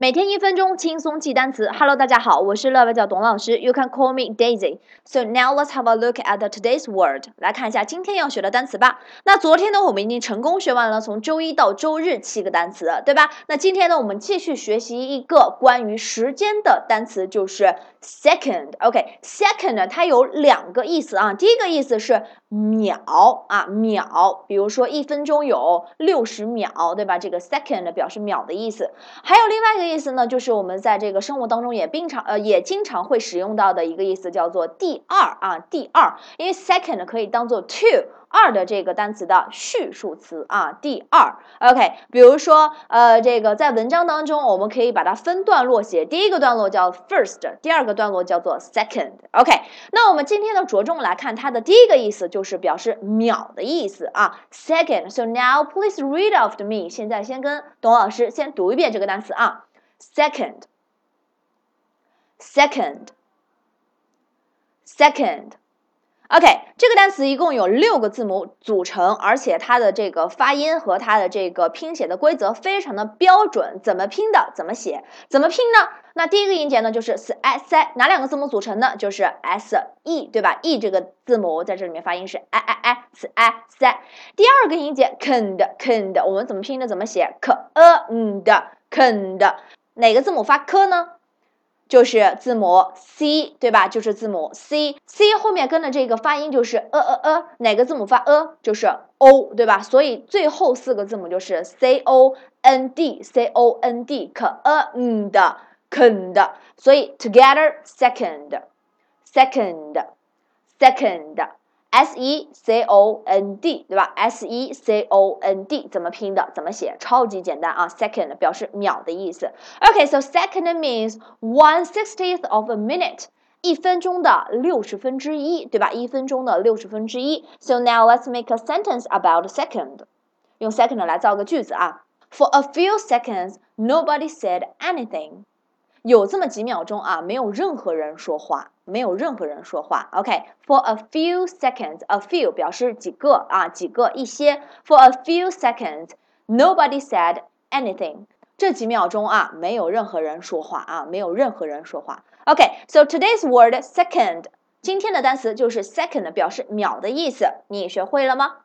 每天一分钟轻松记单词。Hello，大家好，我是乐乐教董老师。You can call me Daisy. So now let's have a look at today's word. 来看一下今天要学的单词吧。那昨天呢，我们已经成功学完了从周一到周日七个单词，对吧？那今天呢，我们继续学习一个关于时间的单词，就是 second。OK，second，它有两个意思啊。第一个意思是秒啊，秒。比如说一分钟有六十秒，对吧？这个 second 表示秒的意思。还有另外一个。意思呢，就是我们在这个生活当中也经常呃也经常会使用到的一个意思，叫做第二啊，第二，因为 second 可以当做 two 二的这个单词的序数词啊，第二，OK，比如说呃这个在文章当中，我们可以把它分段落写，第一个段落叫 first，第二个段落叫做 second，OK，那我们今天呢着重来看它的第一个意思，就是表示秒的意思啊，second，so now please read after me，现在先跟董老师先读一遍这个单词啊。second, second, second. OK，这个单词一共有六个字母组成，而且它的这个发音和它的这个拼写的规则非常的标准。怎么拼的？怎么写？怎么拼呢？那第一个音节呢，就是 s i s，哪两个字母组成呢？就是 s e，对吧？e 这个字母在这里面发音是 i i i s i s。第二个音节 kend kend，我们怎么拼的？怎么写？k e n d kend。哪个字母发 k 呢？就是字母 c，对吧？就是字母 c，c 后面跟的这个发音就是呃呃呃，哪个字母发呃？就是 o，对吧？所以最后四个字母就是 c o n d，c o n d，可呃嗯的 kend，所以 together second，second，second。S E C O N D，对吧？S E C O N D 怎么拼的？怎么写？超级简单啊！Second 表示秒的意思。OK，so second means one sixtieth of a minute，一分钟的六十分之一，对吧？一分钟的六十分之一。So now let's make a sentence about second，用 second 来造个句子啊。For a few seconds, nobody said anything. 有这么几秒钟啊，没有任何人说话， 没有任何人说话。OK，for a few seconds，a few 表示几个啊，几个一些。For a few seconds，nobody said anything。这几秒钟啊，没有任何人说话啊，没有任何人说话。OK，so today's word second，今天的单词就是 second，表示秒的意思。你学会了吗？